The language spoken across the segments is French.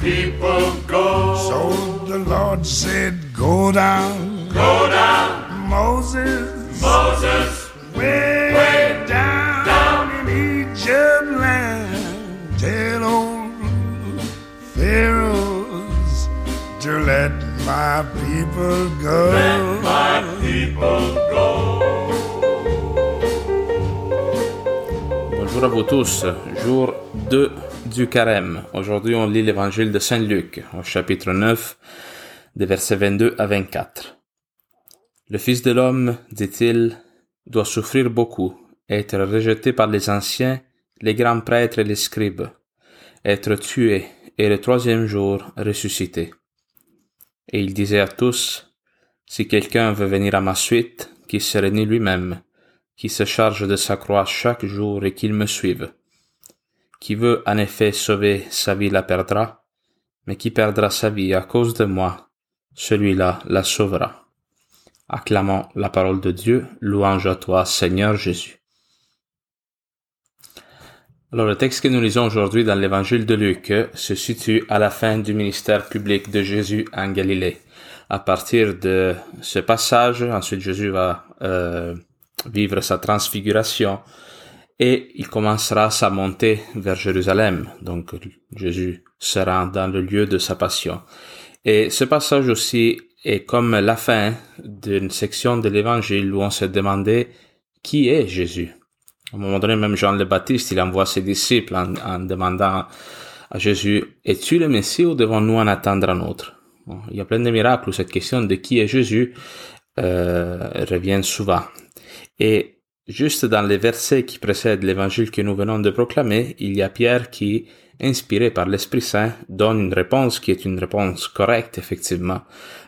people go. So the Lord said, Go down, Go down, Moses, Moses, way, way down, down. in Egypt land. Tell old Pharaohs to let my people go. let my people go. Bonjour à vous tous, jour 2 du carême. Aujourd'hui, on lit l'évangile de Saint Luc, au chapitre 9, des versets 22 à 24. Le Fils de l'homme, dit-il, doit souffrir beaucoup, être rejeté par les anciens, les grands prêtres et les scribes, être tué et le troisième jour ressuscité. Et il disait à tous, si quelqu'un veut venir à ma suite, qu'il se renie lui-même, qui se charge de sa croix chaque jour et qu'il me suive. Qui veut en effet sauver sa vie la perdra, mais qui perdra sa vie à cause de moi, celui-là la sauvera. Acclamons la parole de Dieu, louange à toi Seigneur Jésus. Alors le texte que nous lisons aujourd'hui dans l'évangile de Luc se situe à la fin du ministère public de Jésus en Galilée. À partir de ce passage, ensuite Jésus va euh, vivre sa transfiguration et il commencera sa montée vers Jérusalem. Donc Jésus sera dans le lieu de sa passion. Et ce passage aussi est comme la fin d'une section de l'évangile où on se demandait qui est Jésus. À un moment donné, même Jean le Baptiste, il envoie ses disciples en, demandant à Jésus, es-tu le Messie ou devons-nous en attendre un autre? Il y a plein de miracles où cette question de qui est Jésus euh, revient souvent. Et juste dans les versets qui précèdent l'évangile que nous venons de proclamer, il y a Pierre qui, inspiré par l'Esprit Saint, donne une réponse qui est une réponse correcte, effectivement,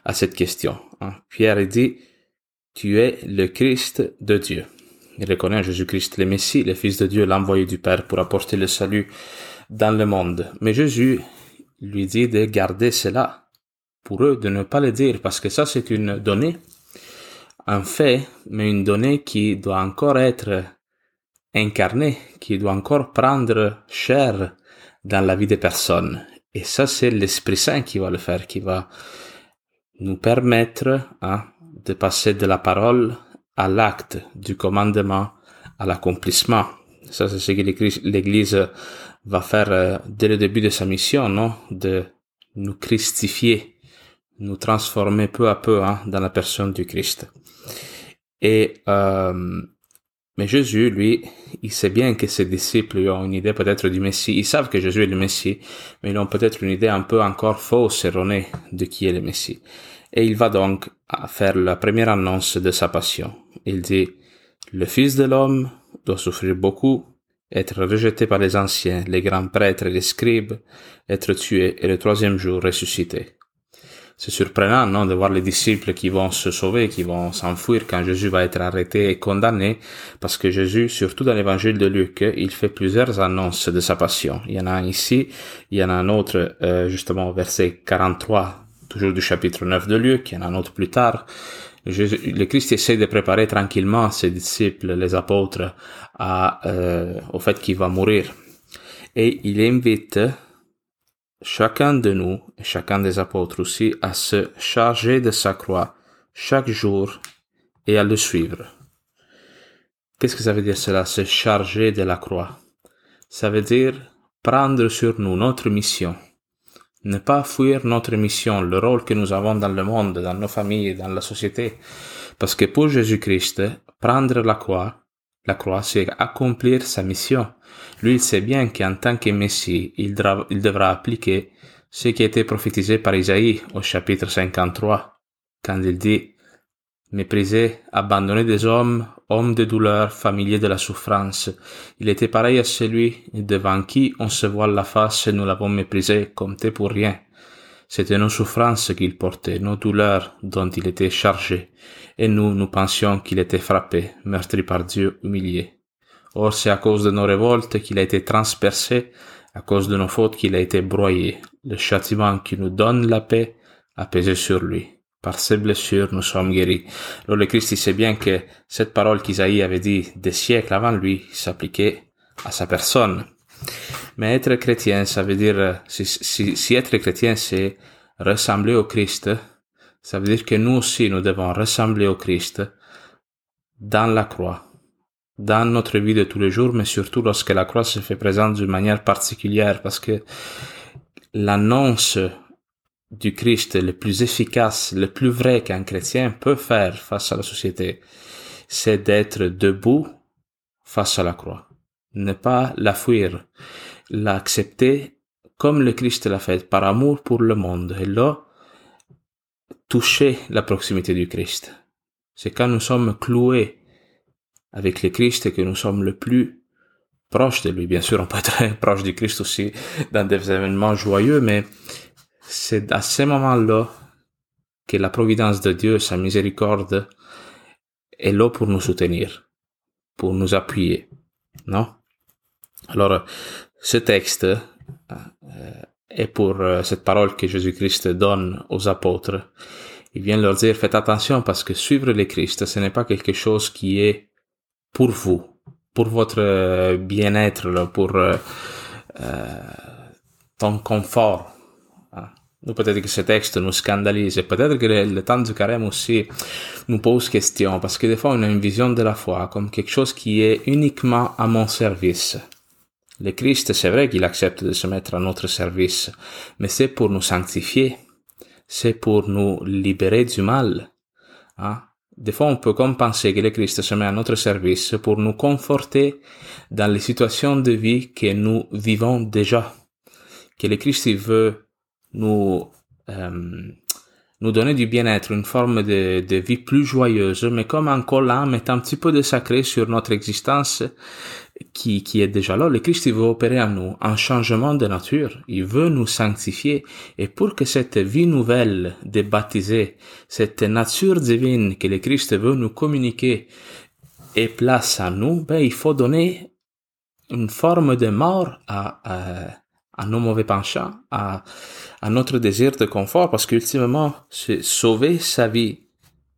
à cette question. Hein. Pierre dit, tu es le Christ de Dieu. Il reconnaît Jésus-Christ le Messie, le Fils de Dieu, l'envoyé du Père pour apporter le salut dans le monde. Mais Jésus lui dit de garder cela pour eux, de ne pas le dire, parce que ça c'est une donnée un fait, mais une donnée qui doit encore être incarnée, qui doit encore prendre chair dans la vie des personnes. Et ça, c'est l'Esprit Saint qui va le faire, qui va nous permettre hein, de passer de la parole à l'acte, du commandement à l'accomplissement. Ça, c'est ce que l'Église va faire euh, dès le début de sa mission, non? De nous christifier, nous transformer peu à peu hein, dans la personne du Christ. Et euh, mais Jésus, lui, il sait bien que ses disciples ont une idée peut-être du Messie. Ils savent que Jésus est le Messie, mais ils ont peut-être une idée un peu encore fausse, erronée de qui est le Messie. Et il va donc faire la première annonce de sa passion. Il dit, le Fils de l'homme doit souffrir beaucoup, être rejeté par les anciens, les grands prêtres et les scribes, être tué et le troisième jour ressuscité c'est surprenant, non, de voir les disciples qui vont se sauver, qui vont s'enfuir quand Jésus va être arrêté et condamné, parce que Jésus, surtout dans l'évangile de Luc, il fait plusieurs annonces de sa passion. Il y en a ici, il y en a un autre, euh, justement, au verset 43, toujours du chapitre 9 de Luc, il y en a un autre plus tard. Le Christ essaie de préparer tranquillement ses disciples, les apôtres, à, euh, au fait qu'il va mourir. Et il invite chacun de nous, et chacun des apôtres aussi, à se charger de sa croix chaque jour et à le suivre. Qu'est-ce que ça veut dire cela, se charger de la croix? Ça veut dire prendre sur nous notre mission, ne pas fuir notre mission, le rôle que nous avons dans le monde, dans nos familles, dans la société. Parce que pour Jésus-Christ, prendre la croix, la croix, c'est accomplir sa mission. Lui, il sait bien qu'en tant que Messie, il, devra, appliquer ce qui a été prophétisé par Isaïe au chapitre 53, quand il dit Méprisé, abandonné des hommes, homme de douleur, familier de la souffrance. Il était pareil à celui devant qui on se voile la face et nous l'avons méprisé, compté pour rien. C'était nos souffrances qu'il portait, nos douleurs dont il était chargé, et nous, nous pensions qu'il était frappé, meurtri par Dieu, humilié. Or, c'est à cause de nos révoltes qu'il a été transpercé, à cause de nos fautes qu'il a été broyé. Le châtiment qui nous donne la paix a pesé sur lui. Par ses blessures, nous sommes guéris. Alors Christ, sait bien que cette parole qu'Isaïe avait dit des siècles avant lui s'appliquait à sa personne. Mais être chrétien, ça veut dire, si, si, si être chrétien, c'est ressembler au Christ, ça veut dire que nous aussi, nous devons ressembler au Christ dans la croix, dans notre vie de tous les jours, mais surtout lorsque la croix se fait présente d'une manière particulière, parce que l'annonce du Christ le plus efficace, le plus vrai qu'un chrétien peut faire face à la société, c'est d'être debout face à la croix. Ne pas la fuir, l'accepter comme le Christ l'a fait, par amour pour le monde. Et là, toucher la proximité du Christ. C'est quand nous sommes cloués avec le Christ que nous sommes le plus proche de lui. Bien sûr, on peut être proche du Christ aussi dans des événements joyeux, mais c'est à ce moment-là que la providence de Dieu, sa miséricorde, est là pour nous soutenir, pour nous appuyer. Non? Alors, ce texte euh, est pour euh, cette parole que Jésus-Christ donne aux apôtres. Il vient leur dire, faites attention parce que suivre le Christ, ce n'est pas quelque chose qui est pour vous, pour votre euh, bien-être, pour ton confort. Peut-être que ce texte nous scandalise peut-être que le, temps du carême aussi nous pose question parce que des fois on a une vision de la foi comme quelque chose qui est uniquement à mon service. Le Christ, c'est vrai qu'il accepte de se mettre à notre service, mais c'est pour nous sanctifier, c'est pour nous libérer du mal. Hein? Des fois, on peut comme penser que le Christ se met à notre service pour nous conforter dans les situations de vie que nous vivons déjà. Que le Christ veut nous euh, nous donner du bien-être, une forme de, de, vie plus joyeuse, mais comme encore là, mettant un petit peu de sacré sur notre existence qui, qui est déjà là. Le Christ il veut opérer en nous un changement de nature. Il veut nous sanctifier. Et pour que cette vie nouvelle de baptisé, cette nature divine que le Christ veut nous communiquer ait place à nous, ben, il faut donner une forme de mort à, à à nos mauvais penchants, à, à notre désir de confort, parce qu'ultimement, sauver sa vie.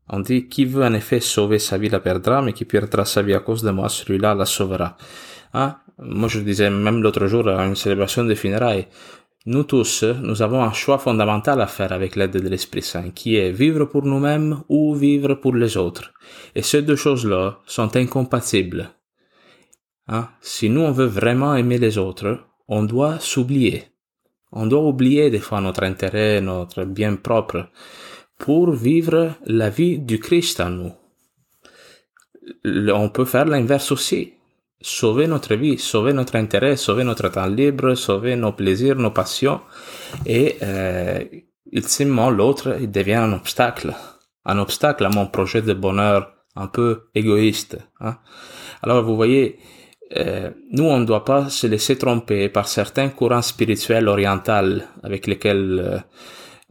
On dit, qui veut en effet sauver sa vie la perdra, mais qui perdra sa vie à cause de moi, celui-là la sauvera. Hein? Moi, je disais même l'autre jour à une célébration de funérailles, nous tous, nous avons un choix fondamental à faire avec l'aide de l'Esprit Saint, qui est vivre pour nous-mêmes ou vivre pour les autres. Et ces deux choses-là sont incompatibles. Hein? Si nous, on veut vraiment aimer les autres, on doit s'oublier. On doit oublier des fois notre intérêt, notre bien propre, pour vivre la vie du Christ en nous. On peut faire l'inverse aussi. Sauver notre vie, sauver notre intérêt, sauver notre temps libre, sauver nos plaisirs, nos passions. Et euh, ultimement, l'autre devient un obstacle. Un obstacle à mon projet de bonheur un peu égoïste. Hein. Alors vous voyez, euh, nous, on ne doit pas se laisser tromper par certains courants spirituels orientaux avec lesquels euh,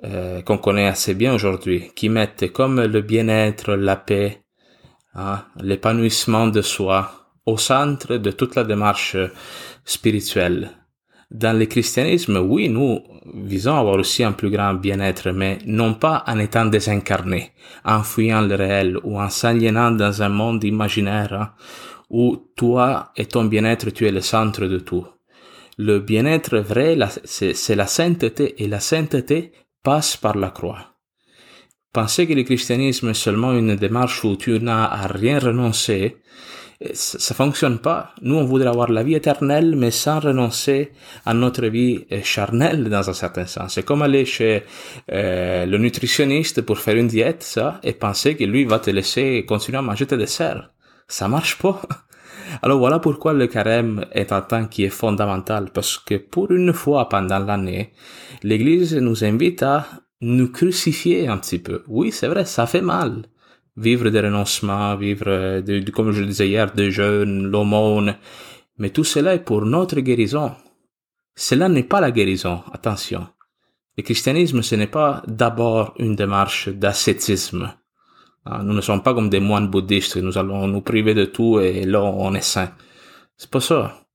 euh, qu'on connaît assez bien aujourd'hui, qui mettent comme le bien-être, la paix, hein, l'épanouissement de soi au centre de toute la démarche spirituelle. Dans le christianisme, oui, nous visons à avoir aussi un plus grand bien-être, mais non pas en étant désincarnés, en fuyant le réel ou en s'aliénant dans un monde imaginaire hein, où toi et ton bien-être, tu es le centre de tout. Le bien-être vrai, c'est la sainteté, et la sainteté passe par la croix. Penser que le christianisme est seulement une démarche où tu n'as à rien renoncer, ça, ça fonctionne pas. Nous, on voudrait avoir la vie éternelle, mais sans renoncer à notre vie charnelle dans un certain sens. C'est comme aller chez euh, le nutritionniste pour faire une diète, ça, et penser que lui va te laisser continuer à manger tes desserts ça marche pas. Alors voilà pourquoi le carême est un temps qui est fondamental, parce que pour une fois pendant l'année, l'Église nous invite à nous crucifier un petit peu. Oui, c'est vrai, ça fait mal. Vivre des renoncements, vivre, de, comme je le disais hier, de jeûne, l'aumône. Mais tout cela est pour notre guérison. Cela n'est pas la guérison, attention. Le christianisme, ce n'est pas d'abord une démarche d'ascétisme nous ne sommes pas comme des moines bouddhistes, nous allons nous priver de tout et là on est saint. C'est pas ça.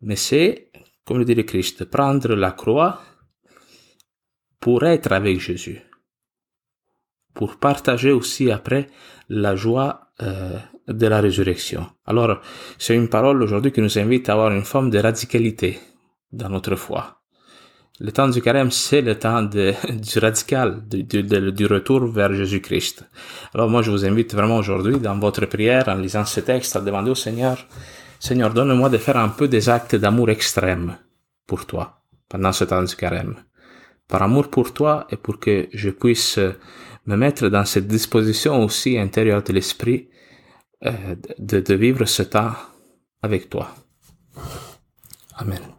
Mais c'est, comme le dit le Christ, prendre la croix pour être avec Jésus. pour partager aussi après la joie euh, de la résurrection. Alors, c'est une parole aujourd'hui qui nous invite à avoir une forme de radicalité dans notre foi. Le temps du carême, c'est le temps du radical, du, du, du retour vers Jésus-Christ. Alors moi, je vous invite vraiment aujourd'hui, dans votre prière, en lisant ce texte, à demander au Seigneur, Seigneur, donne-moi de faire un peu des actes d'amour extrême pour toi pendant ce temps du carême. Par amour pour toi et pour que je puisse me mettre dans cette disposition aussi intérieure de l'esprit euh, de, de vivre ce temps avec toi. Amen.